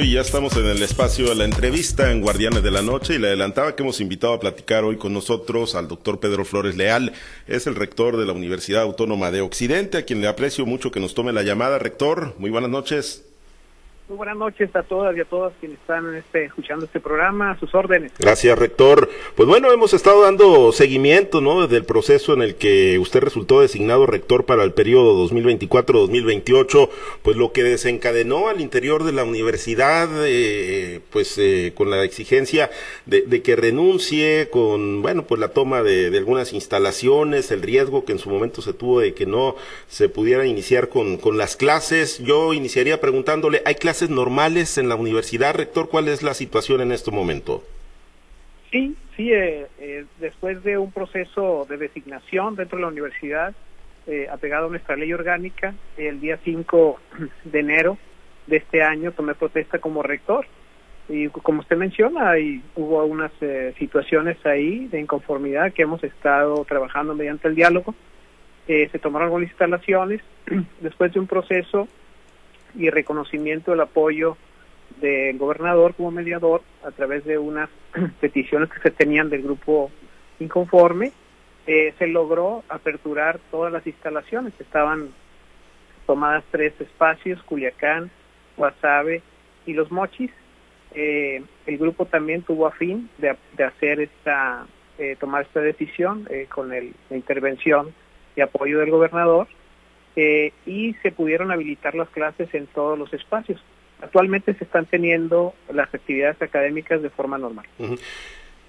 Y ya estamos en el espacio de la entrevista en Guardianes de la Noche y le adelantaba que hemos invitado a platicar hoy con nosotros al doctor Pedro Flores Leal, es el rector de la Universidad Autónoma de Occidente, a quien le aprecio mucho que nos tome la llamada. Rector, muy buenas noches. Muy buenas noches a todas y a todas quienes están este, escuchando este programa, a sus órdenes. Gracias, rector. Pues bueno, hemos estado dando seguimiento, ¿no? Desde el proceso en el que usted resultó designado rector para el periodo 2024-2028, pues lo que desencadenó al interior de la universidad, eh, pues eh, con la exigencia de, que renuncie, con, bueno, pues la toma de, algunas instalaciones, el riesgo que en su momento se tuvo de que no se pudiera iniciar con, con las clases. Yo iniciaría preguntándole, ¿hay clases normales en la universidad, rector? ¿Cuál es la situación en este momento? Sí, sí, eh, eh, después de un proceso de designación dentro de la universidad, eh, apegado a nuestra ley orgánica, el día 5 de enero de este año tomé protesta como rector. Y como usted menciona, hay, hubo unas situaciones ahí de inconformidad que hemos estado trabajando mediante el diálogo. se tomaron algunas instalaciones después de un proceso y reconocimiento del apoyo del gobernador como mediador a través de unas peticiones que se tenían del grupo inconforme, eh, se logró aperturar todas las instalaciones. Estaban tomadas tres espacios, Culiacán, Guasave y Los Mochis. Eh, el grupo también tuvo a fin de, hacer esta, eh, tomar esta decisión con el, la intervención y apoyo del gobernador eh, y se pudieron habilitar las clases en todos los espacios. Actualmente se están teniendo las actividades académicas de forma normal.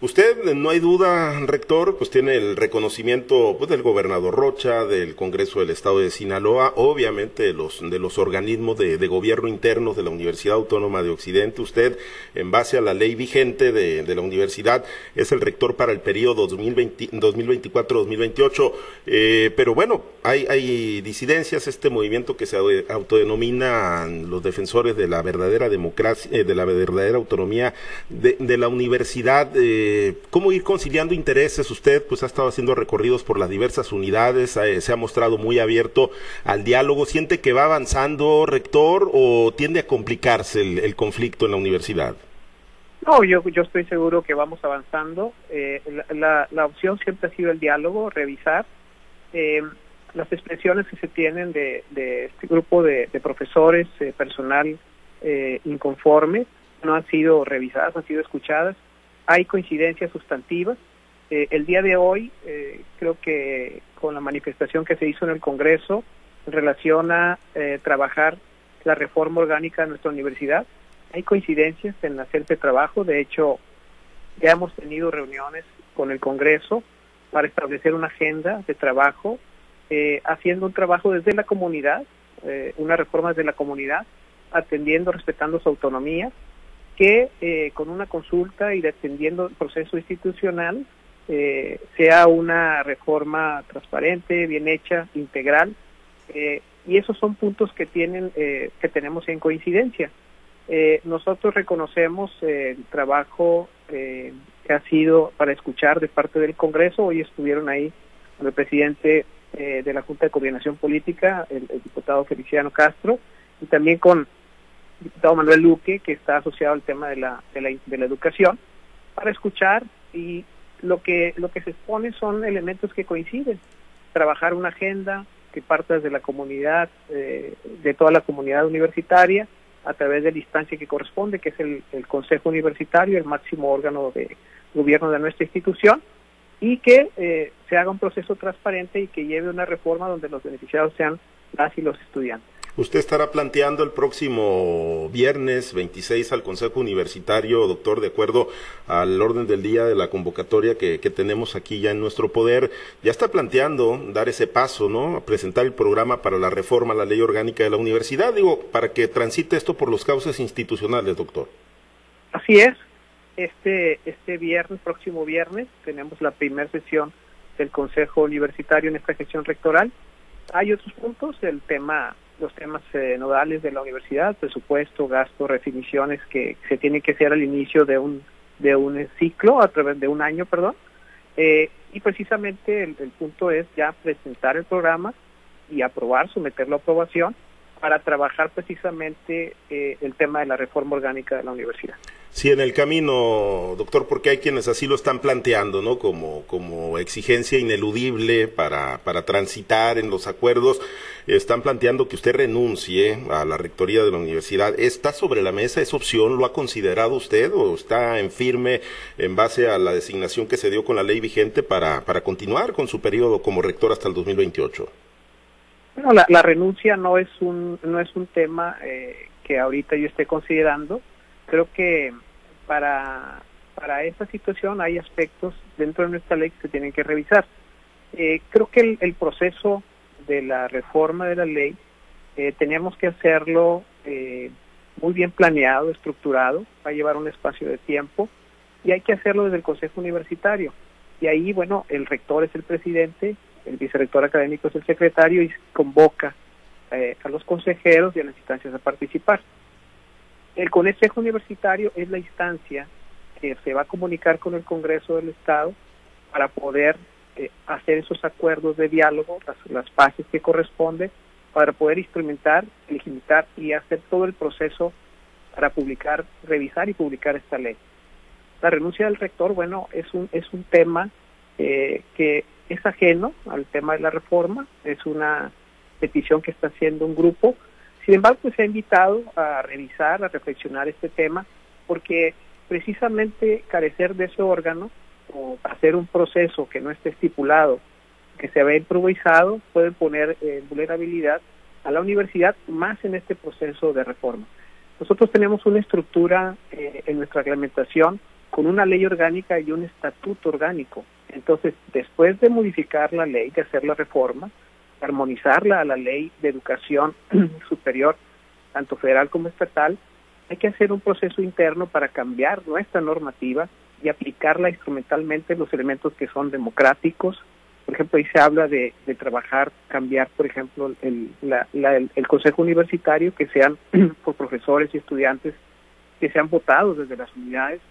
Usted, no hay duda, rector, pues tiene el reconocimiento pues, del gobernador Rocha, del Congreso del Estado de Sinaloa, obviamente de los, de los organismos de, gobierno internos de la Universidad Autónoma de Occidente. Usted, en base a la ley vigente de, la universidad, es el rector para el periodo 2024-2028. Eh, pero bueno, hay, hay disidencias, este movimiento que se autodenomina los defensores de la verdadera democracia, eh, de la verdadera autonomía de, la universidad. Eh, eh, cómo ir conciliando intereses. Usted pues ha estado haciendo recorridos por las diversas unidades, eh, se ha mostrado muy abierto al diálogo. ¿Siente que va avanzando, rector, o tiende a complicarse el, conflicto en la universidad? No, yo, yo estoy seguro que vamos avanzando. Eh, la, opción siempre ha sido el diálogo, revisar las expresiones que se tienen de, este grupo de, profesores, personal inconforme, no han sido revisadas, han sido escuchadas hay coincidencias sustantivas. Eh, el día de hoy, eh, creo que con la manifestación que se hizo en el Congreso en relación a eh, trabajar la reforma orgánica de nuestra universidad, hay coincidencias en hacer este trabajo. De hecho, ya hemos tenido reuniones con el Congreso para establecer una agenda de trabajo, haciendo un trabajo desde la comunidad, una reforma desde la comunidad, atendiendo, respetando su autonomía, que eh, con una consulta y dependiendo el proceso institucional eh, sea una reforma transparente, bien hecha, integral, eh, y esos son puntos que tienen que tenemos en coincidencia. nosotros reconocemos el trabajo que ha sido para escuchar de parte del Congreso. Hoy estuvieron ahí con el presidente de la Junta de Coordinación Política, el diputado Feliciano Castro, y también con diputado Manuel Luque, que está asociado al tema de la, de la, de la educación, para escuchar y lo que, lo que se expone son elementos que coinciden. Trabajar una agenda que parta desde la comunidad, eh, de toda la comunidad universitaria, a través de la instancia que corresponde, que es el, el Consejo Universitario, el máximo órgano de gobierno de nuestra institución, y que eh, se haga un proceso transparente y que lleve una reforma donde los beneficiados sean las y los estudiantes. Usted estará planteando el próximo viernes 26 al Consejo Universitario, doctor, de acuerdo al orden del día de la convocatoria que, tenemos aquí ya en nuestro poder, ya está planteando dar ese paso, ¿no? presentar el programa para la reforma a la ley orgánica de la universidad, digo, para que transite esto por los cauces institucionales, doctor. Así es. Este, este viernes, próximo viernes, tenemos la primera sesión del Consejo Universitario en esta gestión rectoral. Hay otros puntos, el tema los temas eh, nodales de la universidad, presupuesto, gasto, definiciones que se tienen que hacer al inicio de un de un ciclo, a través de un año, perdón. Eh, y precisamente el, punto es ya presentar el programa y aprobar, someterlo a aprobación para trabajar precisamente eh, el tema de la reforma orgánica de la universidad. Sí, en el camino, doctor, porque hay quienes así lo están planteando, ¿no? Como, como exigencia ineludible para, para transitar en los acuerdos, están planteando que usted renuncie a la rectoría de la universidad. ¿Está sobre la mesa esa opción? ¿Lo ha considerado usted o está en firme en base a la designación que se dio con la ley vigente para, para continuar con su periodo como rector hasta el 2028? Bueno, la, renuncia no es un, no es un tema eh, que ahorita yo esté considerando creo que para, para esta situación hay aspectos dentro de nuestra ley que se tienen que revisar. Eh, creo que el, proceso de la reforma de la ley eh, teníamos que hacerlo eh, muy bien planeado, estructurado, va a llevar un espacio de tiempo y hay que hacerlo desde el Consejo Universitario. Y ahí, bueno, el rector es el presidente, el vicerrector académico es el secretario y convoca a los consejeros y a las instancias a participar. El Consejo Universitario es la instancia que se va a comunicar con el Congreso del Estado para poder eh, hacer esos acuerdos de diálogo, las, las fases que corresponden, para poder instrumentar, legitimar y hacer todo el proceso para publicar, revisar y publicar esta ley. La renuncia del rector, bueno, es un, es un tema eh, que es ajeno al tema de la reforma, es una petición que está haciendo un grupo sin embargo, pues, se ha invitado a revisar, a reflexionar este tema, porque precisamente carecer de ese órgano o hacer un proceso que no esté estipulado, que se vea improvisado, puede poner en vulnerabilidad a la universidad más en este proceso de reforma. Nosotros tenemos una estructura eh, en nuestra reglamentación con una ley orgánica y un estatuto orgánico. Entonces, después de modificar la ley, de hacer la reforma, armonizarla a la ley de educación superior, tanto federal como estatal, hay que hacer un proceso interno para cambiar nuestra normativa y aplicarla instrumentalmente en los elementos que son democráticos. Por ejemplo, ahí se habla de, trabajar, cambiar, por ejemplo, el, el, consejo universitario, que sean por profesores y estudiantes que sean votados desde las unidades.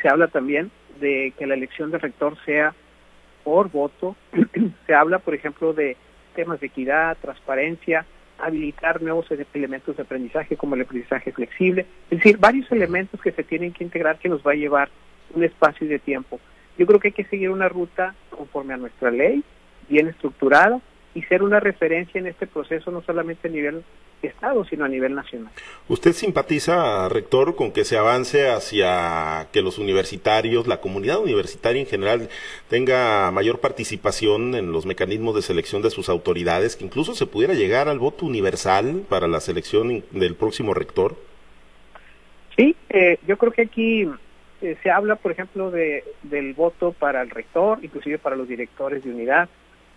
Se habla también de que la elección del rector sea por voto. se habla, por ejemplo, de temas de equidad, transparencia, habilitar nuevos elementos de aprendizaje como el aprendizaje flexible, es decir, varios elementos que se tienen que integrar que nos va a llevar un espacio de tiempo. Yo creo que hay que seguir una ruta conforme a nuestra ley, bien estructurada, y ser una referencia en este proceso no solamente a nivel Estado, sino a nivel nacional. ¿Usted simpatiza, rector, con que se avance hacia que los universitarios, la comunidad universitaria en general, tenga mayor participación en los mecanismos de selección de sus autoridades, que incluso se pudiera llegar al voto universal para la selección del próximo rector? Sí, eh, yo creo que aquí eh, se habla, por ejemplo, de, del voto para el rector, inclusive para los directores de unidad.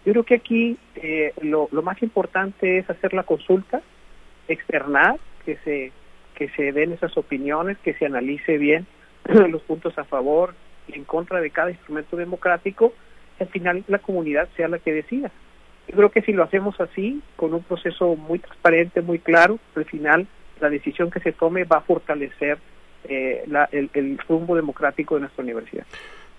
Yo creo que aquí eh, lo, más importante es hacer la consulta, externar, que se, que se den esas opiniones, que se analice bien los puntos a favor y en contra de cada instrumento democrático, y al final la comunidad sea la que decida. Yo creo que si lo hacemos así, con un proceso muy transparente, muy claro, al final la decisión que se tome va a fortalecer eh, el, el rumbo democrático de nuestra universidad.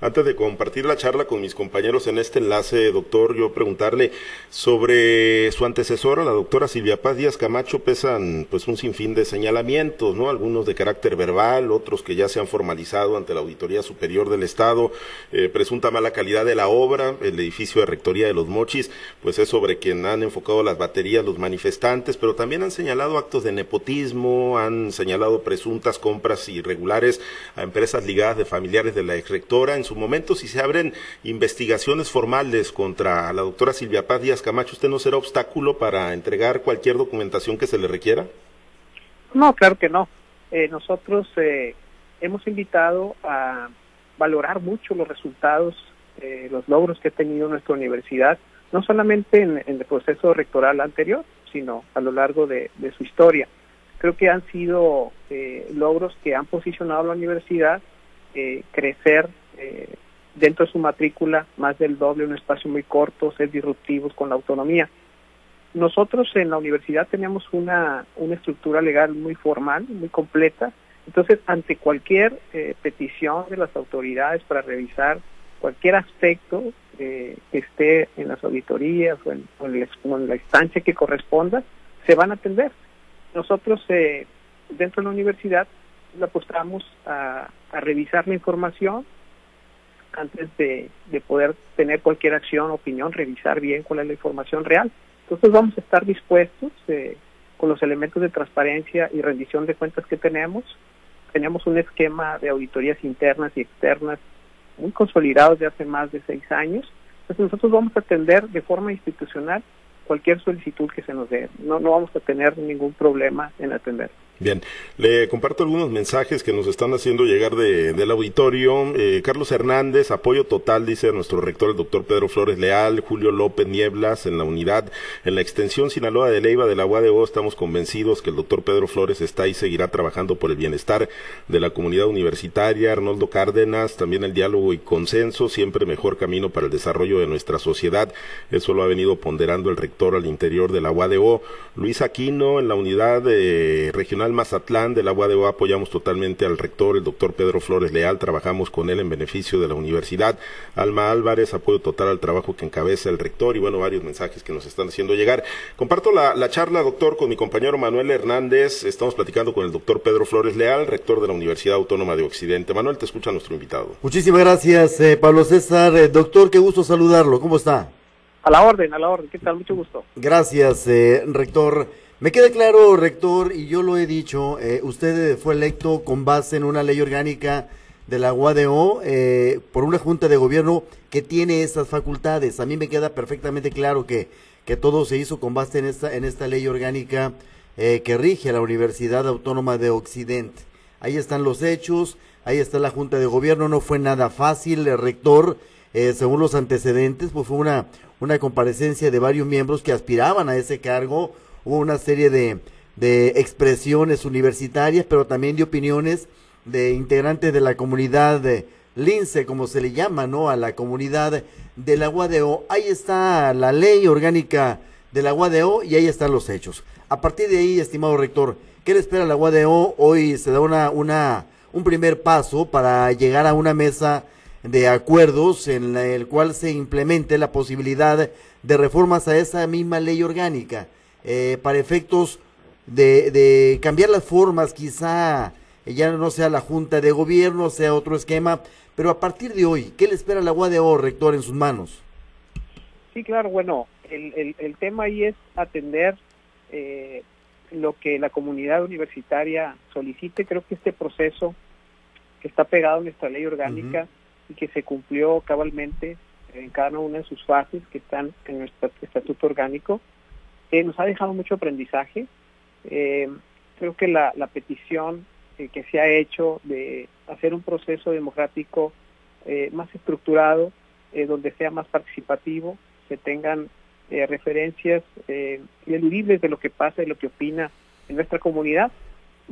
Antes de compartir la charla con mis compañeros en este enlace, doctor, yo preguntarle sobre su antecesora, la doctora Silvia Paz Díaz Camacho, pesan pues un sinfín de señalamientos, ¿no? Algunos de carácter verbal, otros que ya se han formalizado ante la Auditoría Superior del Estado, eh, presunta mala calidad de la obra, el edificio de Rectoría de los Mochis, pues es sobre quien han enfocado las baterías los manifestantes, pero también han señalado actos de nepotismo, han señalado presuntas compras irregulares a empresas ligadas de familiares de la exrectora en momento, si se abren investigaciones formales contra la doctora Silvia Paz Díaz Camacho, ¿usted no será obstáculo para entregar cualquier documentación que se le requiera? No, claro que no. Eh, nosotros eh, hemos invitado a valorar mucho los resultados, eh, los logros que ha tenido nuestra universidad, no solamente en, el proceso rectoral anterior, sino a lo largo de, su historia. Creo que han sido logros que han posicionado a la universidad crecer eh, dentro de su matrícula más del doble, un espacio muy corto, ser disruptivos con la autonomía. Nosotros en la universidad tenemos una, una estructura legal muy formal, muy completa, entonces ante cualquier eh, petición de las autoridades para revisar cualquier aspecto eh, que esté en las auditorías o en, la instancia que corresponda, se van a atender. Nosotros eh, dentro de la universidad le apostamos a, revisar la información antes de, poder tener cualquier acción, opinión, revisar bien cuál es la información real. Entonces vamos a estar dispuestos eh, con los elementos de transparencia y rendición de cuentas que tenemos. Tenemos un esquema de auditorías internas y externas muy consolidado de hace más de seis años. Entonces nosotros vamos a atender de forma institucional cualquier solicitud que se nos dé. No, no vamos a tener ningún problema en atender. Bien, le comparto algunos mensajes que nos están haciendo llegar de, del auditorio. Eh, Carlos Hernández, apoyo total, dice nuestro rector, el doctor Pedro Flores Leal, Julio López Nieblas, en la unidad, en la extensión Sinaloa de Leiva de la UADO, estamos convencidos que el doctor Pedro Flores está y seguirá trabajando por el bienestar de la comunidad universitaria. Arnoldo Cárdenas, también el diálogo y consenso, siempre mejor camino para el desarrollo de nuestra sociedad. Eso lo ha venido ponderando el rector al interior de la UADO. Luis Aquino, en la unidad eh, regional Mazatlán de la UADO apoyamos totalmente al rector, el doctor Pedro Flores Leal, trabajamos con él en beneficio de la universidad. Alma Álvarez, apoyo total al trabajo que encabeza el rector y bueno, varios mensajes que nos están haciendo llegar. Comparto la, la charla, doctor, con mi compañero Manuel Hernández. Estamos platicando con el doctor Pedro Flores Leal, rector de la Universidad Autónoma de Occidente. Manuel, te escucha nuestro invitado. Muchísimas gracias, eh, Pablo César. Eh, doctor, qué gusto saludarlo. ¿Cómo está? A la orden, a la orden. ¿Qué tal? Mucho gusto. Gracias, eh, rector. Me queda claro, rector, y yo lo he dicho, eh, usted fue electo con base en una ley orgánica de la UADO eh, por una junta de gobierno que tiene esas facultades. A mí me queda perfectamente claro que, que todo se hizo con base en esta, en esta ley orgánica eh, que rige a la Universidad Autónoma de Occidente. Ahí están los hechos, ahí está la junta de gobierno, no fue nada fácil, rector, eh, según los antecedentes, pues fue una, una comparecencia de varios miembros que aspiraban a ese cargo hubo una serie de, de expresiones universitarias, pero también de opiniones de integrantes de la comunidad de lince, como se le llama, ¿no? A la comunidad de la UADO. Ahí está la ley orgánica de la UADO y ahí están los hechos. A partir de ahí, estimado rector, ¿qué le espera la UADO? Hoy se da una, una, un primer paso para llegar a una mesa de acuerdos en el cual se implemente la posibilidad de reformas a esa misma ley orgánica. Eh, para efectos de, de, cambiar las formas, quizá ya no sea la Junta de Gobierno, sea otro esquema, pero a partir de hoy, ¿qué le espera la UADO, rector, en sus manos? Sí, claro, bueno, el, el, tema ahí es atender eh, lo que la comunidad universitaria solicite. Creo que este proceso que está pegado en nuestra ley orgánica y que se cumplió cabalmente en cada una de sus fases que están en nuestro estatuto orgánico, nos ha dejado mucho aprendizaje. Eh, creo que la, petición eh, que se ha hecho de hacer un proceso democrático eh, más estructurado, donde sea más participativo, se tengan referencias ineludibles de lo que pasa y lo que opina en nuestra comunidad.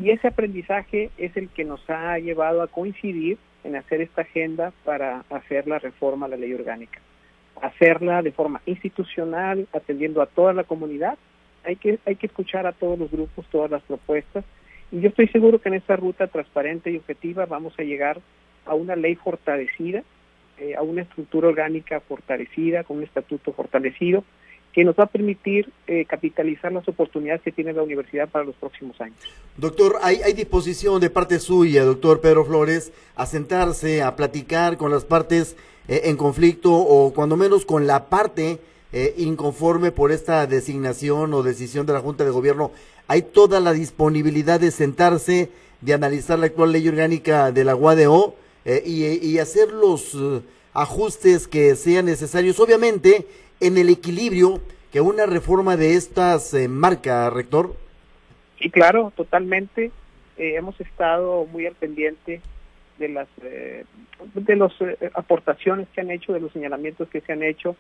Y ese aprendizaje es el que nos ha llevado a coincidir en hacer esta agenda para hacer la reforma a la ley orgánica hacerla de forma institucional, atendiendo a toda la comunidad. Hay que, hay que escuchar a todos los grupos, todas las propuestas. Y yo estoy seguro que en esta ruta transparente y objetiva vamos a llegar a una ley fortalecida, eh, a una estructura orgánica fortalecida, con un estatuto fortalecido, que nos va a permitir eh, capitalizar las oportunidades que tiene la universidad para los próximos años. Doctor, ¿hay, ¿hay disposición de parte suya, doctor Pedro Flores, a sentarse, a platicar con las partes eh, en conflicto o cuando menos con la parte eh, inconforme por esta designación o decisión de la Junta de Gobierno, hay toda la disponibilidad de sentarse, de analizar la actual ley orgánica de la UADO eh, y, hacer los ajustes que sean necesarios, obviamente en el equilibrio que una reforma de estas marca, rector. Sí, claro, totalmente. hemos estado muy al pendiente de las eh, de las eh, aportaciones que han hecho, de los señalamientos que se han hecho,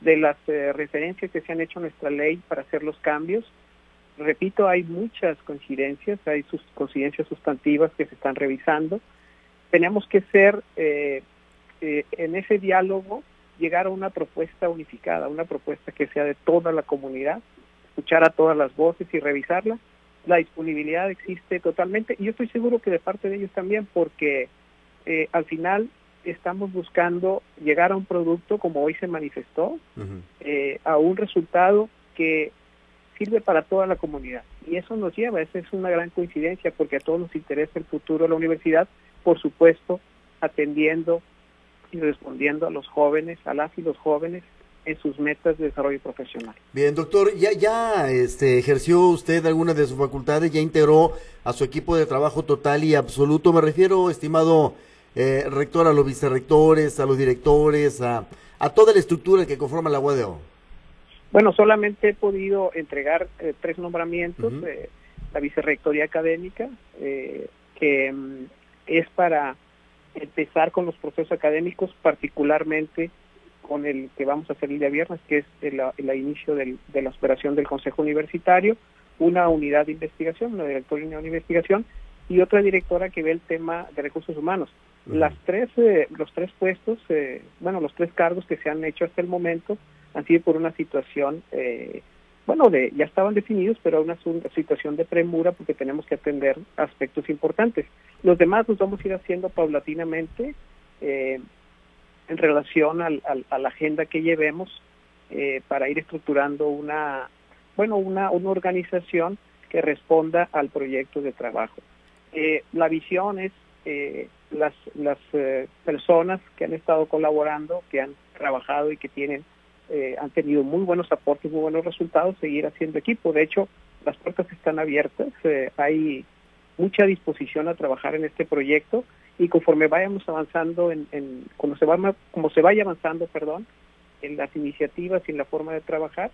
de las eh, referencias que se han hecho a nuestra ley para hacer los cambios. Repito, hay muchas coincidencias, hay sus coincidencias sustantivas que se están revisando. Tenemos que ser en ese diálogo llegar a una propuesta unificada, una propuesta que sea de toda la comunidad, escuchar a todas las voces y revisarla la disponibilidad existe totalmente y yo estoy seguro que de parte de ellos también porque eh, al final estamos buscando llegar a un producto como hoy se manifestó, eh, a un resultado que sirve para toda la comunidad. Y eso nos lleva, esa es una gran coincidencia, porque a todos nos interesa el futuro de la universidad, por supuesto, atendiendo y respondiendo a los jóvenes, a las y los jóvenes en sus metas de desarrollo profesional. Bien, doctor, ya ya este ejerció usted alguna de sus facultades, ya integró a su equipo de trabajo total y absoluto. Me refiero, estimado eh, rector, a los vicerrectores, a los directores, a, a toda la estructura que conforma la UADO. Bueno, solamente he podido entregar eh, tres nombramientos, eh, la vicerrectoría académica, que mm, es para empezar con los procesos académicos, particularmente con el que vamos a hacer el día viernes, que es el, inicio del, de la operación del Consejo Universitario, una unidad de investigación, una directora de investigación y otra directora que ve el tema de recursos humanos. Las tres, eh, los tres puestos, eh, bueno, los tres cargos que se han hecho hasta el momento han sido por una situación, eh, bueno, de, ya estaban definidos, pero una, una situación de premura porque tenemos que atender aspectos importantes. Los demás los vamos a ir haciendo paulatinamente. Eh, en relación al, a la agenda que llevemos eh, para ir estructurando una, bueno, una, una organización que responda al proyecto de trabajo. Eh, la visión es eh, las, las personas que han estado colaborando, que han trabajado y que tienen han tenido muy buenos aportes, muy buenos resultados, seguir haciendo equipo. De hecho, las puertas están abiertas, hay mucha disposición a trabajar en este proyecto y conforme vayamos avanzando en, en como se va como se vaya avanzando perdón en las iniciativas y en la forma de trabajar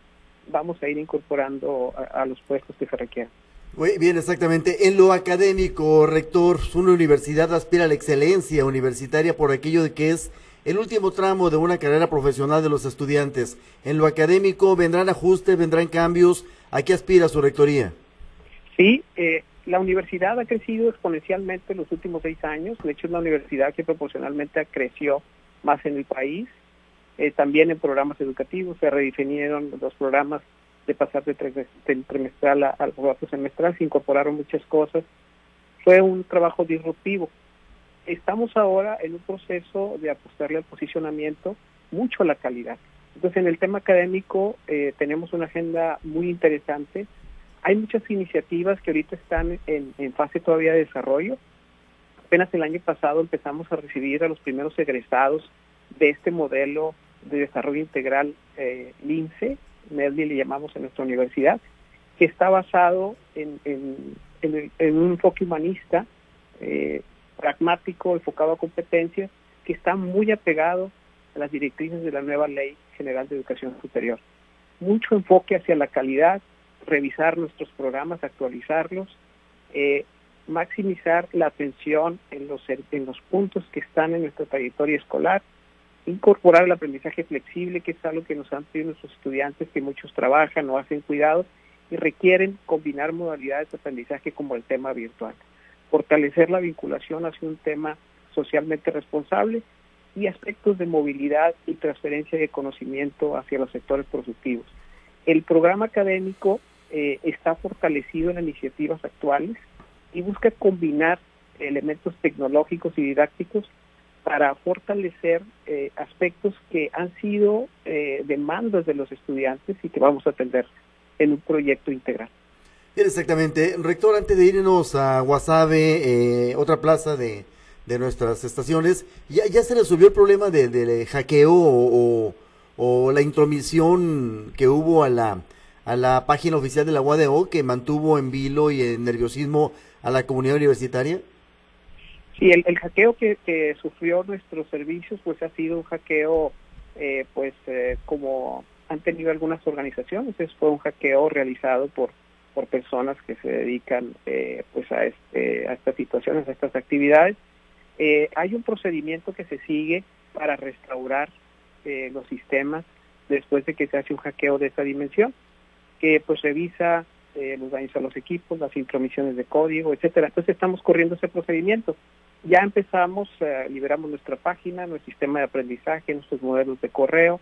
vamos a ir incorporando a, los puestos que se requieran muy bien, exactamente. En lo académico, rector, una universidad aspira a la excelencia universitaria por aquello de que es el último tramo de una carrera profesional de los estudiantes. En lo académico, ¿vendrán ajustes, vendrán cambios? ¿A qué aspira su rectoría? Sí, eh, la universidad ha crecido exponencialmente en los últimos seis años. De hecho, es la universidad que proporcionalmente creció más en el país. Eh, también en programas educativos se redefinieron los programas de pasar de, trimestral al programa semestral, se incorporaron muchas cosas. Fue un trabajo disruptivo. Estamos ahora en un proceso de apostarle al posicionamiento mucho a la calidad. Entonces, en el tema académico eh, tenemos una agenda muy interesante hay muchas iniciativas que ahorita están en, fase todavía de desarrollo. Apenas el año pasado empezamos a recibir a los primeros egresados de este modelo de desarrollo integral eh, LINCE, MEDLI le llamamos en nuestra universidad, que está basado en, un enfoque humanista, eh, pragmático, enfocado a competencias, que está muy apegado a las directrices de la nueva Ley General de Educación Superior. Mucho enfoque hacia la calidad, revisar nuestros programas, actualizarlos, eh, maximizar la atención en los, en los puntos que están en nuestra trayectoria escolar, incorporar el aprendizaje flexible, que es algo que nos han pedido nuestros estudiantes, que muchos trabajan o hacen cuidados y requieren combinar modalidades de aprendizaje como el tema virtual. Fortalecer la vinculación hacia un tema socialmente responsable y aspectos de movilidad y transferencia de conocimiento hacia los sectores productivos. El programa académico eh, está fortalecido en iniciativas actuales y busca combinar elementos tecnológicos y didácticos para fortalecer eh, aspectos que han sido eh, demandas de los estudiantes y que vamos a atender en un proyecto integral. Bien, exactamente. Rector, antes de irnos a Guasave, otra plaza de, de, nuestras estaciones, ¿ya, ¿ya se resolvió el problema del de hackeo o, o, la intromisión que hubo a la, a la página oficial de la UADO que mantuvo en vilo y en nerviosismo a la comunidad universitaria? Sí, el, hackeo que, sufrió nuestros servicios pues ha sido un hackeo eh, pues eh, como han tenido algunas organizaciones, es fue un hackeo realizado por por personas que se dedican eh, pues a, este, a estas situaciones, a estas actividades. hay un procedimiento que se sigue para restaurar los sistemas después de que se hace un hackeo de esa dimensión que pues revisa eh, los daños a los equipos, las intromisiones de código, etcétera. Entonces estamos corriendo ese procedimiento. Ya empezamos, eh, liberamos nuestra página, nuestro sistema de aprendizaje, nuestros modelos de correo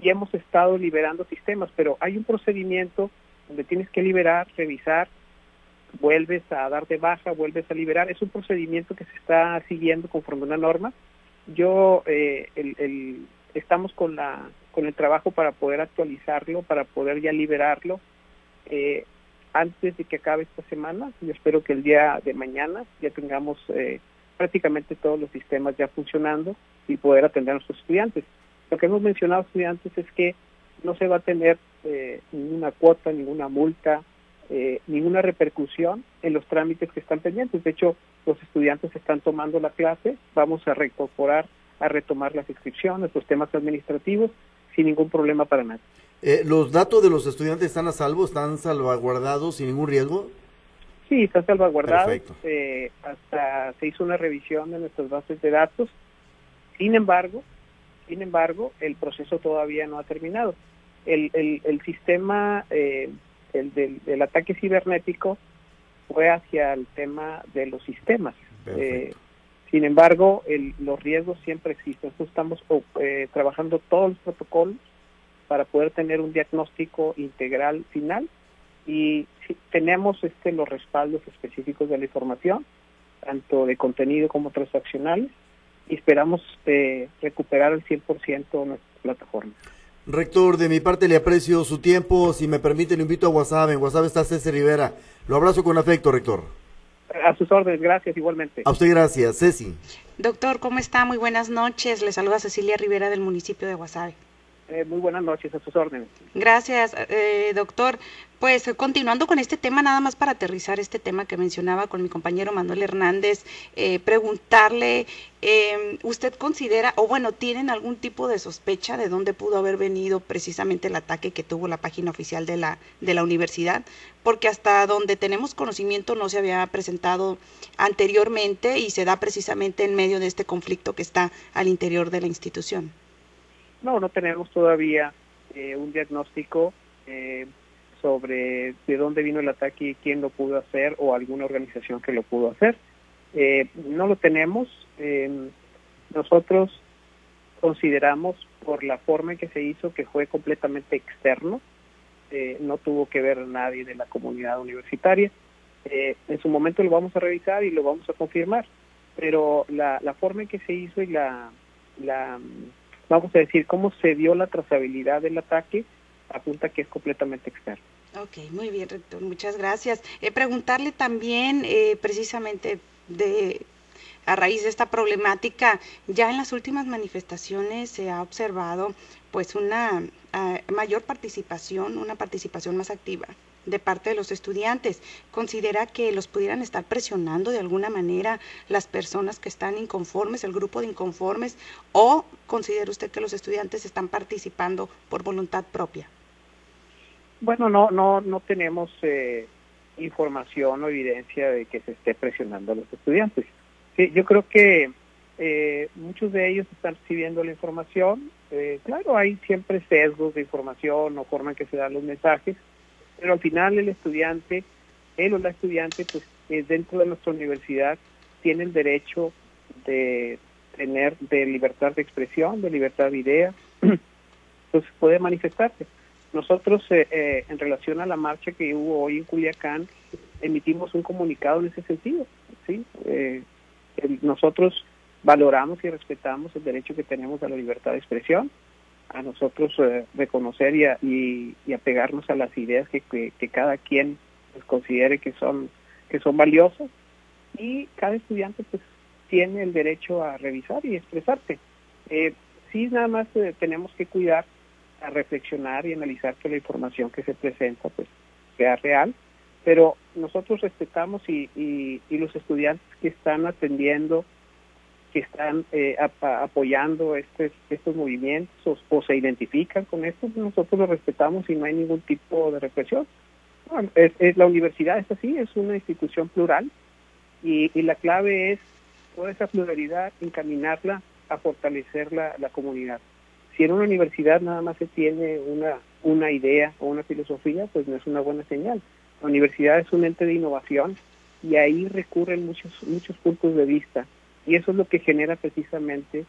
y hemos estado liberando sistemas, pero hay un procedimiento donde tienes que liberar, revisar, vuelves a dar de baja, vuelves a liberar. Es un procedimiento que se está siguiendo conforme a una norma. Yo eh, el, estamos con la con el trabajo para poder actualizarlo, para poder ya liberarlo eh, antes de que acabe esta semana. Yo espero que el día de mañana ya tengamos eh, prácticamente todos los sistemas ya funcionando y poder atender a nuestros estudiantes. Lo que hemos mencionado estudiantes es que no se va a tener eh, ninguna cuota, ninguna multa, eh, ninguna repercusión en los trámites que están pendientes. De hecho, los estudiantes están tomando la clase, vamos a reincorporar, a retomar las inscripciones, los temas administrativos, sin ningún problema para nadie. Eh, ¿Los datos de los estudiantes están a salvo, están salvaguardados sin ningún riesgo? Sí, están salvaguardados. Eh, hasta se hizo una revisión de nuestras bases de datos. Sin embargo, sin embargo, el proceso todavía no ha terminado. El, el, el sistema eh, el del, ataque cibernético fue hacia el tema de los sistemas. Eh, sin embargo, el, los riesgos siempre existen. Nosotros estamos eh, trabajando todos los protocolos para poder tener un diagnóstico integral final y tenemos este los respaldos específicos de la información, tanto de contenido como transaccionales, y esperamos eh, recuperar el 100% de nuestra plataforma. Rector, de mi parte le aprecio su tiempo. Si me permite, le invito a WhatsApp. En WhatsApp está César Rivera. Lo abrazo con afecto, rector. A sus órdenes, gracias igualmente. A usted gracias, Ceci. Doctor, ¿cómo está? Muy buenas noches. Le saluda Cecilia Rivera del municipio de Guasave. Eh, muy buenas noches, a sus órdenes. Gracias, eh, doctor. Pues continuando con este tema, nada más para aterrizar este tema que mencionaba con mi compañero Manuel Hernández, eh, preguntarle, em, ¿usted considera, o bueno, tienen algún tipo de sospecha de dónde pudo haber venido precisamente el ataque que tuvo la página oficial de la, de la universidad? Porque hasta donde tenemos conocimiento no se había presentado anteriormente y se da precisamente en medio de este conflicto que está al interior de la institución. No, no tenemos todavía eh, un diagnóstico eh, sobre de dónde vino el ataque y quién lo pudo hacer o alguna organización que lo pudo hacer. Eh, no lo tenemos. nosotros consideramos por la forma en que se hizo que fue completamente externo, no tuvo que ver nadie de la comunidad universitaria. en su momento lo vamos a revisar y lo vamos a confirmar, pero la, la forma en que se hizo y la, la vamos a decir, cómo se dio la trazabilidad del ataque, apunta que es completamente externo. Ok, muy bien, rector, muchas gracias. Eh, preguntarle también, eh, precisamente, de a raíz de esta problemática, ya en las últimas manifestaciones se ha observado pues una ah, mayor participación, una participación más activa de parte de los estudiantes. ¿Considera que los pudieran estar presionando de alguna manera las personas que están inconformes, el grupo de inconformes, o considera usted que los estudiantes están participando por voluntad propia? Bueno, no, no, no tenemos eh, información o evidencia de que se esté presionando a los estudiantes. yo creo que eh, muchos de ellos están recibiendo la información. Eh, claro, hay siempre sesgos de información o forma en que se dan los mensajes, pero al final el estudiante, él o la estudiante, pues eh, dentro de nuestra universidad tiene el derecho de tener de libertad de expresión, de libertad de idea, pues puede manifestarse. Nosotros, eh, eh, en relación a la marcha que hubo hoy en Culiacán, emitimos un comunicado en ese sentido. ¿sí? nosotros valoramos y respetamos el derecho que tenemos a la libertad de expresión, a nosotros eh, reconocer y, a, y, apegarnos a las ideas que, que, cada quien pues, considere que son que son valiosas y cada estudiante pues tiene el derecho a revisar y expresarse. Eh, sí, nada más eh, tenemos que cuidar a reflexionar y analizar que la información que se presenta pues sea real, pero nosotros respetamos y, y, y los estudiantes que están atendiendo que están eh, apoyando este, estos movimientos o, se identifican con esto, nosotros lo respetamos y no hay ningún tipo de represión. es, la universidad es así, es una institución plural y, la clave es toda esa pluralidad encaminarla a fortalecer la, la comunidad. Si en una universidad nada más se tiene una, una idea o una filosofía, pues no es una buena señal. La universidad es un ente de innovación y ahí recurren muchos, muchos puntos de vista y eso es lo que genera precisamente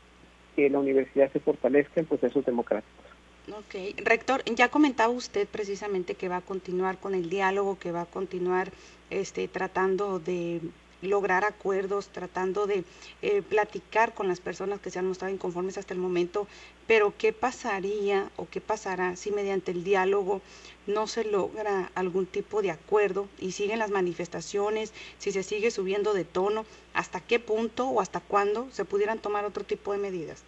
que la universidad se fortalezca en procesos democráticos. Ok, rector, ya comentaba usted precisamente que va a continuar con el diálogo, que va a continuar este, tratando de lograr acuerdos, tratando de eh, platicar con las personas que se han mostrado inconformes hasta el momento, pero ¿qué pasaría o qué pasará si mediante el diálogo no se logra algún tipo de acuerdo y siguen las manifestaciones, si se sigue subiendo de tono, hasta qué punto o hasta cuándo se pudieran tomar otro tipo de medidas?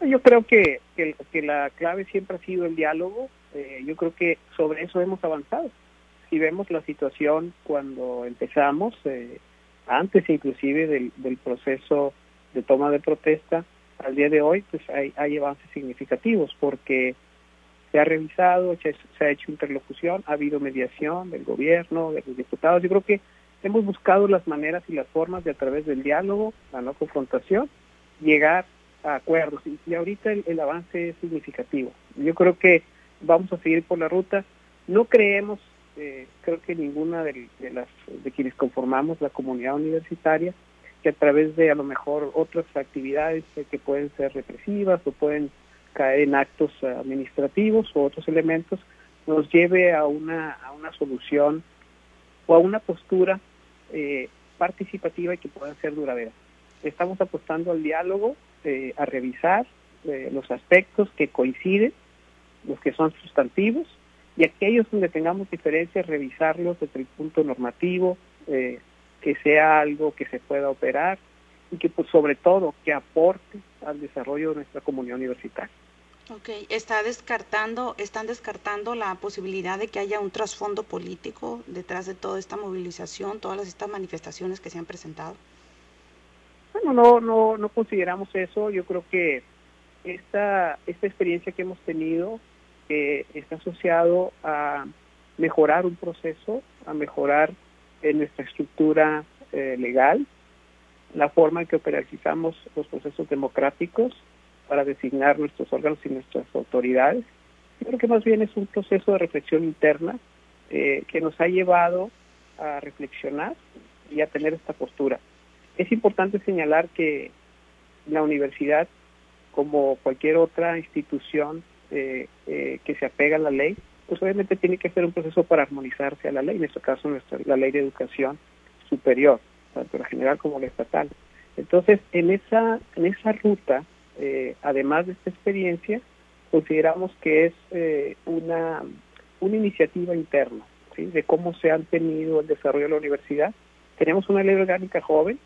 Yo creo que, que, la clave siempre ha sido el diálogo. Eh, yo creo que sobre eso hemos avanzado. Si vemos la situación cuando empezamos, eh, antes inclusive del, del, proceso de toma de protesta, al día de hoy, pues hay, hay avances significativos porque se ha revisado, se, ha hecho interlocución, ha habido mediación del gobierno, de los diputados. Yo creo que hemos buscado las maneras y las formas de a través del diálogo, la no confrontación, llegar acuerdos y, ahorita el, avance es significativo. Yo creo que vamos a seguir por la ruta. No creemos, eh, creo que ninguna de, las de quienes conformamos la comunidad universitaria, que a través de a lo mejor otras actividades que pueden ser represivas o pueden caer en actos administrativos o otros elementos, nos lleve a una, a una solución o a una postura eh, participativa y que pueda ser duradera. Estamos apostando al diálogo, eh, a revisar eh, los aspectos que coinciden, los que son sustantivos, y aquellos donde tengamos diferencias, revisarlos desde el punto normativo, eh, que sea algo que se pueda operar y que pues, sobre todo que aporte al desarrollo de nuestra comunidad universitaria. Ok, está descartando, están descartando la posibilidad de que haya un trasfondo político detrás de toda esta movilización, todas estas manifestaciones que se han presentado. Bueno, no, no, no consideramos eso. Yo creo que esta, esta experiencia que hemos tenido eh, está asociado a mejorar un proceso, a mejorar en nuestra estructura eh, legal, la forma en que operarizamos los procesos democráticos para designar nuestros órganos y nuestras autoridades. Yo creo que más bien es un proceso de reflexión interna eh, que nos ha llevado a reflexionar y a tener esta postura. Es importante señalar que la universidad, como cualquier otra institución eh, eh, que se apega a la ley, pues obviamente tiene que ser un proceso para armonizarse a la ley, en este caso nuestra, la ley de educación superior, tanto la general como la estatal. Entonces, en esa, en esa ruta, eh, además de esta experiencia, consideramos que es una, una iniciativa interna, ¿sí? de cómo se han tenido el desarrollo de la universidad. Tenemos una ley orgánica joven,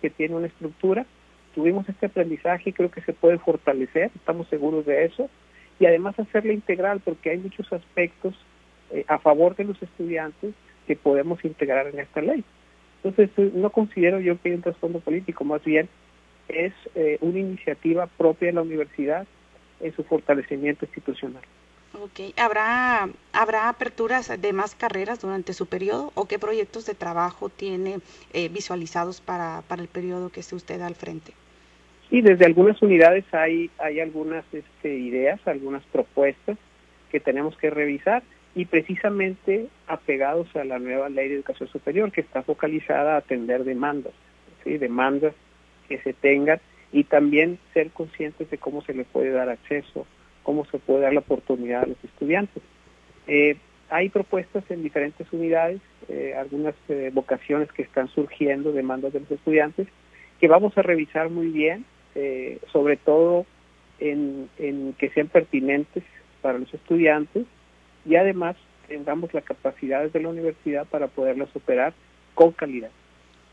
que tiene una estructura. Tuvimos este aprendizaje y creo que se puede fortalecer, estamos seguros de eso, y además hacerla integral porque hay muchos aspectos eh, a favor de los estudiantes que podemos integrar en esta ley. Entonces, eh, no considero yo que hay un trasfondo político, más bien es eh, una iniciativa propia de la universidad en su fortalecimiento institucional. Ok, ¿Habrá, ¿habrá aperturas de más carreras durante su periodo o qué proyectos de trabajo tiene eh, visualizados para, para el periodo que esté usted al frente? Sí, desde algunas unidades hay, hay algunas este, ideas, algunas propuestas que tenemos que revisar y precisamente apegados a la nueva ley de educación superior que está focalizada a atender demandas, ¿sí? demandas que se tengan y también ser conscientes de cómo se le puede dar acceso cómo se puede dar la oportunidad a los estudiantes. Eh, hay propuestas en diferentes unidades, eh, algunas eh, vocaciones que están surgiendo, demandas de los estudiantes, que vamos a revisar muy bien, sobre todo en, en que sean pertinentes para los estudiantes y además tengamos la capacidad desde la universidad para poderlas operar con calidad.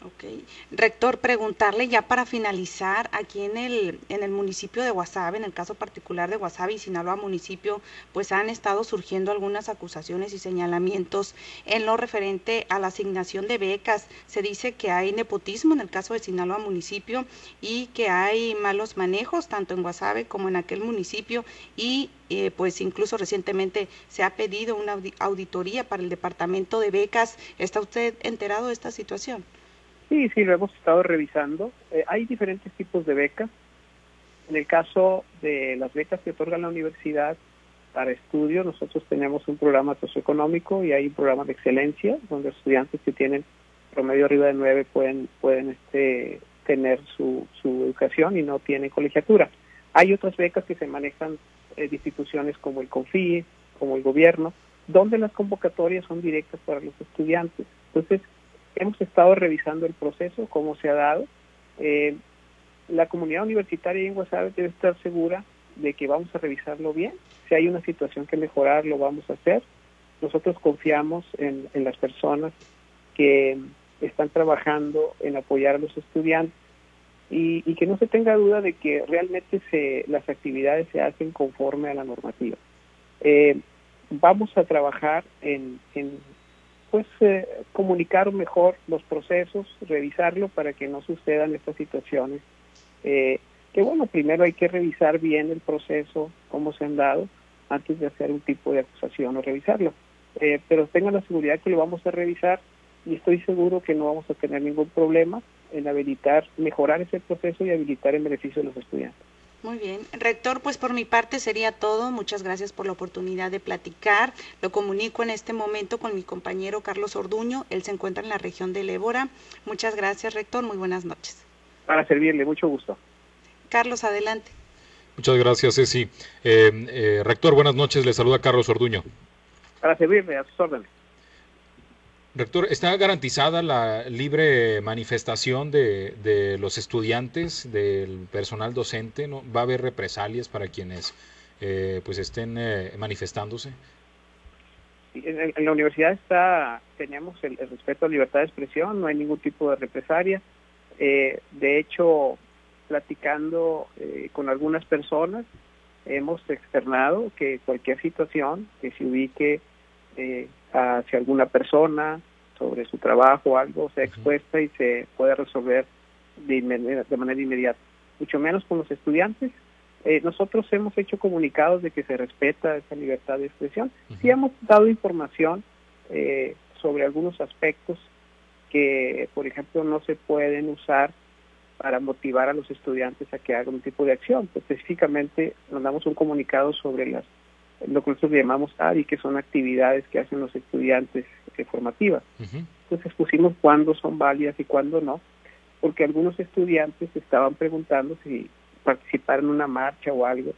Ok. Rector, preguntarle ya para finalizar, aquí en el, en el municipio de Guasave, en el caso particular de Guasave y Sinaloa municipio, pues han estado surgiendo algunas acusaciones y señalamientos en lo referente a la asignación de becas. Se dice que hay nepotismo en el caso de Sinaloa municipio y que hay malos manejos tanto en Guasave como en aquel municipio y eh, pues incluso recientemente se ha pedido una auditoría para el departamento de becas. ¿Está usted enterado de esta situación? Sí, sí, lo hemos estado revisando. Eh, hay diferentes tipos de becas. En el caso de las becas que otorga la universidad para estudio, nosotros tenemos un programa socioeconómico y hay un programa de excelencia, donde estudiantes que tienen promedio arriba de nueve pueden, pueden este, tener su, su educación y no tienen colegiatura. Hay otras becas que se manejan eh, de instituciones como el CONFIE, como el gobierno, donde las convocatorias son directas para los estudiantes. Entonces, hemos estado revisando el proceso, cómo se ha dado. Eh, la comunidad universitaria en Guasave debe estar segura de que vamos a revisarlo bien. Si hay una situación que mejorar, lo vamos a hacer. Nosotros confiamos en, las personas que están trabajando en apoyar a los estudiantes y, que no se tenga duda de que realmente se, las actividades se hacen conforme a la normativa. Eh, vamos a trabajar en pues eh, comunicar mejor los procesos, revisarlo para que no sucedan estas situaciones. Eh, que bueno, primero hay que revisar bien el proceso, cómo se han dado, antes de hacer un tipo de acusación o revisarlo. Eh, pero tengan la seguridad que lo vamos a revisar y estoy seguro que no vamos a tener ningún problema en habilitar, mejorar ese proceso y habilitar en beneficio de los estudiantes. Muy bien. Rector, pues por mi parte sería todo. Muchas gracias por la oportunidad de platicar. Lo comunico en este momento con mi compañero Carlos Orduño. Él se encuentra en la región de Ébora. Muchas gracias, rector. Muy buenas noches. Para servirle, mucho gusto. Carlos, adelante. Muchas gracias, Ceci. Eh, eh, rector, buenas noches. Le saluda Carlos Orduño. Para servirle, a sus órdenes. Rector, ¿está garantizada la libre manifestación de, los estudiantes, del personal docente? ¿no? ¿Va a haber represalias para quienes eh, pues estén eh, manifestándose? En, la universidad está tenemos el, respeto a libertad de expresión, no hay ningún tipo de represalia. Eh, de hecho, platicando eh, con algunas personas, hemos externado que cualquier situación que se ubique eh, hacia alguna persona sobre su trabajo o algo sea expuesta y se puede resolver de, de manera inmediata. Mucho menos con los estudiantes. Eh, nosotros hemos hecho comunicados de que se respeta esa libertad de expresión. Sí hemos dado información eh, sobre algunos aspectos que, por ejemplo, no se pueden usar para motivar a los estudiantes a que hagan un tipo de acción. Específicamente, nos damos un comunicado sobre las lo que nosotros llamamos ADI, que son actividades que hacen los estudiantes eh, formativas. Uh -huh. Entonces pusimos cuándo son válidas y cuándo no, porque algunos estudiantes estaban preguntando si participar en una marcha o algo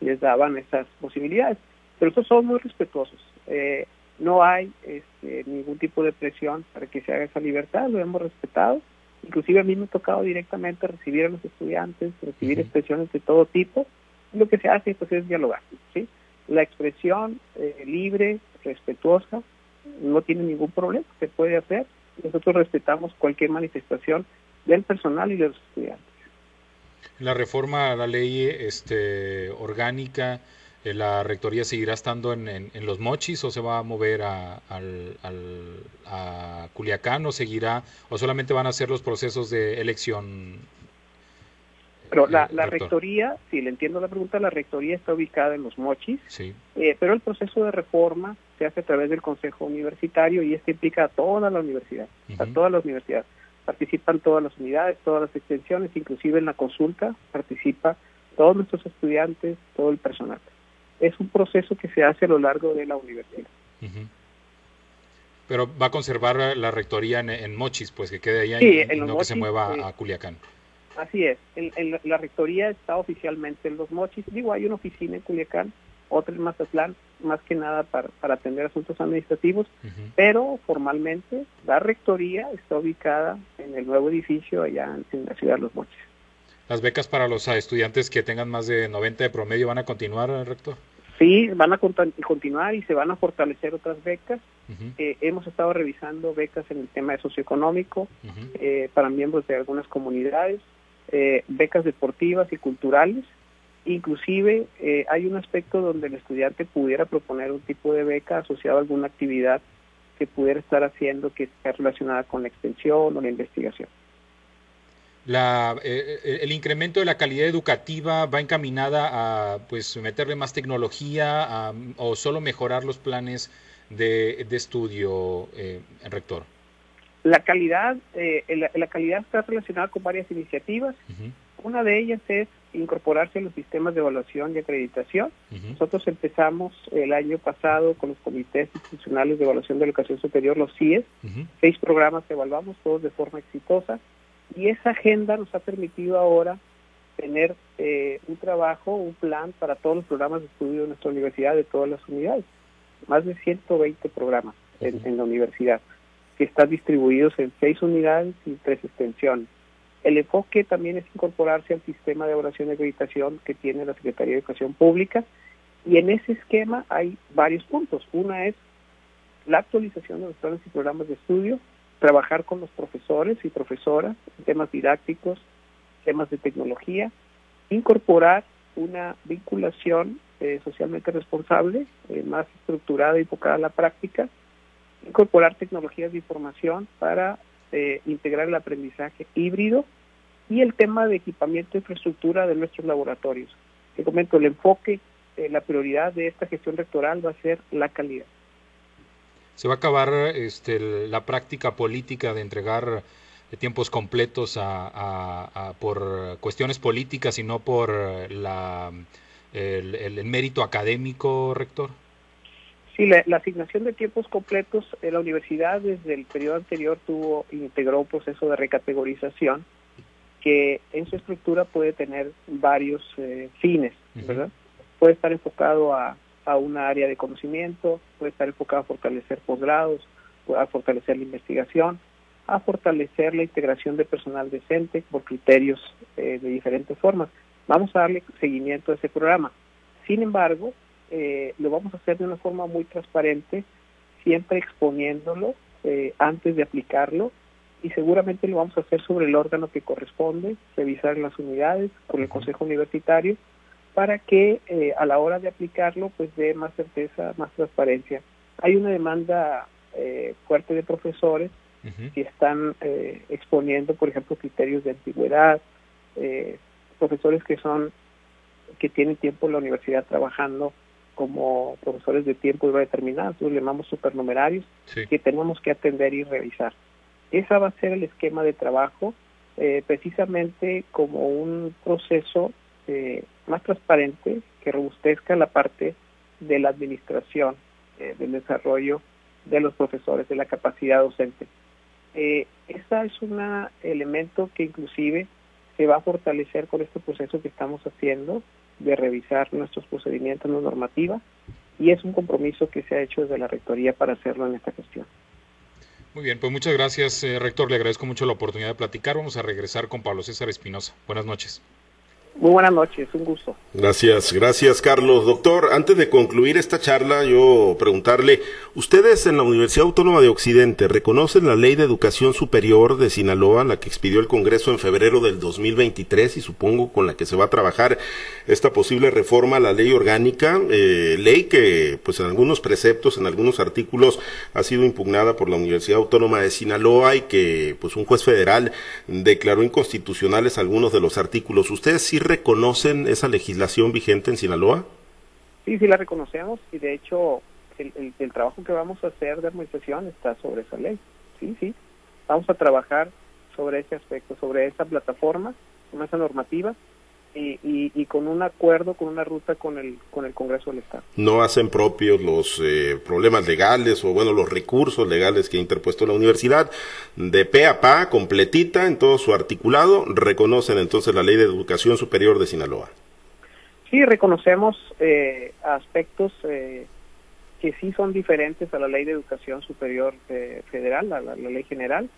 les daban esas posibilidades. Pero estos son muy respetuosos. Eh, no hay este, ningún tipo de presión para que se haga esa libertad, lo hemos respetado. Inclusive a mí me ha tocado directamente recibir a los estudiantes, recibir uh -huh. expresiones de todo tipo. Lo que se hace pues es dialogar, ¿sí? La expresión eh, libre, respetuosa, no tiene ningún problema, se puede hacer. Nosotros respetamos cualquier manifestación del personal y de los estudiantes. La reforma a la ley este, orgánica, eh, ¿la rectoría seguirá estando en, en, los mochis o se va a mover a, al, al, a Culiacán o seguirá, o solamente van a ser los procesos de elección pero la, la rectoría, si le entiendo la pregunta, la rectoría está ubicada en los mochis, sí. eh, pero el proceso de reforma se hace a través del Consejo Universitario y este implica a toda la universidad, uh -huh. a todas las universidades. Participan todas las unidades, todas las extensiones, inclusive en la consulta participa todos nuestros estudiantes, todo el personal. Es un proceso que se hace a lo largo de la universidad. Uh -huh. Pero va a conservar la rectoría en, en Mochis, pues que quede allá sí, y, en y no mochis, que se mueva sí. a Culiacán. Así es, en, la rectoría está oficialmente en los mochis. Digo, hay una oficina en Culiacán, otra en Mazatlán, más que nada para, para atender asuntos administrativos, uh -huh. pero formalmente la rectoría está ubicada en el nuevo edificio allá en, en, la ciudad de los mochis. ¿Las becas para los estudiantes que tengan más de 90 de promedio van a continuar, rector? Sí, van a continuar y se van a fortalecer otras becas. Uh -huh. eh, hemos estado revisando becas en el tema de socioeconómico uh -huh. eh, para miembros de algunas comunidades eh, becas deportivas y culturales. Inclusive eh, hay un aspecto donde el estudiante pudiera proponer un tipo de beca asociado a alguna actividad que pudiera estar haciendo que esté relacionada con la extensión o la investigación. La, eh, el incremento de la calidad educativa va encaminada a pues meterle más tecnología a, o solo mejorar los planes de, de estudio, eh, rector. La calidad, eh, la, la, calidad está relacionada con varias iniciativas. Uh -huh. Una de ellas es incorporarse a los sistemas de evaluación y acreditación. Uh -huh. Nosotros empezamos el año pasado con los comités institucionales de evaluación de educación superior, los CIES. Uh -huh. Seis programas que evaluamos, todos de forma exitosa. Y esa agenda nos ha permitido ahora tener eh, un trabajo, un plan para todos los programas de estudio de nuestra universidad, de todas las unidades. Más de 120 programas en, en la universidad. Que están distribuidos en seis unidades y tres extensiones. El enfoque también es incorporarse al sistema de evaluación y acreditación que tiene la Secretaría de Educación Pública y en ese esquema hay varios puntos. Una es la actualización de los planes y programas de estudio, trabajar con los profesores y profesoras en temas didácticos, temas de tecnología, incorporar una vinculación eh, socialmente responsable, eh, más estructurada y enfocada a la práctica, incorporar tecnologías de información para eh, integrar el aprendizaje híbrido y el tema de equipamiento e infraestructura de nuestros laboratorios. Te comento, el enfoque, la prioridad de esta gestión rectoral va a ser la calidad. Se va a acabar este, la práctica política de entregar tiempos completos a, por cuestiones políticas y no por la, el, mérito académico, rector? Sí, la, asignación de tiempos completos, en la universidad desde el periodo anterior tuvo integró un proceso de recategorización que en su estructura puede tener varios eh, fines, ¿verdad? Puede estar enfocado a, a una área de conocimiento, puede estar enfocado a fortalecer posgrados, a fortalecer la investigación, a fortalecer la integración de personal decente por criterios eh, de diferentes formas. Vamos a darle seguimiento a ese programa. Sin embargo, eh, lo vamos a hacer de una forma muy transparente, siempre exponiéndolo eh, antes de aplicarlo y seguramente lo vamos a hacer sobre el órgano que corresponde, revisar las unidades con el Consejo Universitario para que a la hora de aplicarlo pues dé más certeza, más transparencia. Hay una demanda fuerte de profesores que están eh, exponiendo, por ejemplo, criterios de antigüedad, eh, profesores que son que tienen tiempo en la universidad trabajando como profesores de tiempo determinado, le llamamos supernumerarios, que tenemos que atender y revisar. Ese va a ser el esquema de trabajo, eh, precisamente como un proceso más transparente que robustezca la parte de la administración, del desarrollo de los profesores, de la capacidad docente. Eh, esta es un elemento que inclusive se va a fortalecer con este proceso que estamos haciendo de revisar nuestros procedimientos, la normativa, y es un compromiso que se ha hecho desde la Rectoría para hacerlo en esta gestión. Muy bien, pues muchas gracias, eh, Rector. Le agradezco mucho la oportunidad de platicar. Vamos a regresar con Pablo César Espinosa. Buenas noches. Muy buenas noches, un gusto. Gracias, gracias Carlos. Doctor, antes de concluir esta charla, yo preguntarle, ustedes en la Universidad Autónoma de Occidente reconocen la Ley de Educación Superior de Sinaloa, la que expidió el Congreso en febrero del 2023 y supongo con la que se va a trabajar esta posible reforma a la ley orgánica, eh, ley que pues en algunos preceptos, en algunos artículos ha sido impugnada por la Universidad Autónoma de Sinaloa y que pues un juez federal declaró inconstitucionales algunos de los artículos. ¿Ustedes sí reconocen esa legislación vigente en Sinaloa? Sí, sí la reconocemos y de hecho el, el, trabajo que vamos a hacer de armonización está sobre esa ley. Sí, sí. Vamos a trabajar sobre ese aspecto, sobre esa plataforma, con esa normativa y, y, con un acuerdo, con una ruta con el, con el Congreso del Estado. ¿No hacen propios los eh, problemas legales o, bueno, los recursos legales que ha interpuesto la universidad? De pe a pa, completita en todo su articulado, reconocen entonces la Ley de Educación Superior de Sinaloa. Sí, reconocemos eh, aspectos eh, que sí son diferentes a la Ley de Educación Superior Federal, a la Ley General,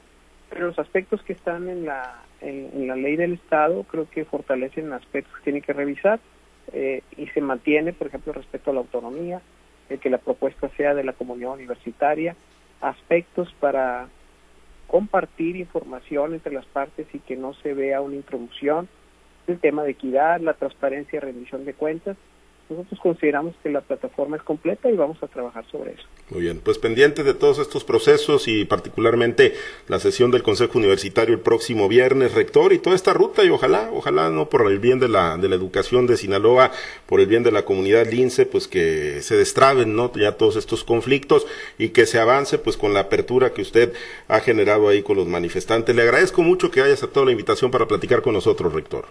pero los aspectos que están en la en, la ley del Estado creo que fortalecen aspectos que tiene que revisar eh, y se mantiene, por ejemplo, respecto a la autonomía, el que la propuesta sea de la comunidad universitaria, aspectos para compartir información entre las partes y que no se vea una introducción, el tema de equidad, la transparencia y rendición de cuentas, nosotros consideramos que la plataforma es completa y vamos a trabajar sobre eso. Muy bien, pues pendiente de todos estos procesos y particularmente la sesión del Consejo Universitario el próximo viernes, rector, y toda esta ruta y ojalá, ojalá no por el bien de la, de la educación de Sinaloa, por el bien de la comunidad lince, pues que se destraben, ¿no? Ya todos estos conflictos y que se avance pues con la apertura que usted ha generado ahí con los manifestantes. Le agradezco mucho que haya aceptado la invitación para platicar con nosotros, rector.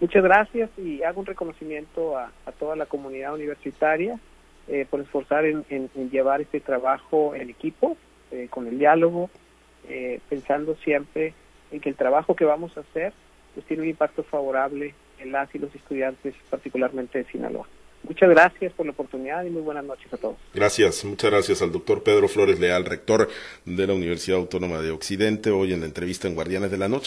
Muchas gracias y hago un reconocimiento a, toda la comunidad universitaria eh, por esforzar en, llevar este trabajo en equipo, eh, con el diálogo, eh, pensando siempre en que el trabajo que vamos a hacer pues tiene un impacto favorable en las y los estudiantes, particularmente de Sinaloa. Muchas gracias por la oportunidad y muy buenas noches a todos. Gracias, muchas gracias al doctor Pedro Flores Leal, rector de la Universidad Autónoma de Occidente, hoy en la entrevista en Guardianes de la Noche.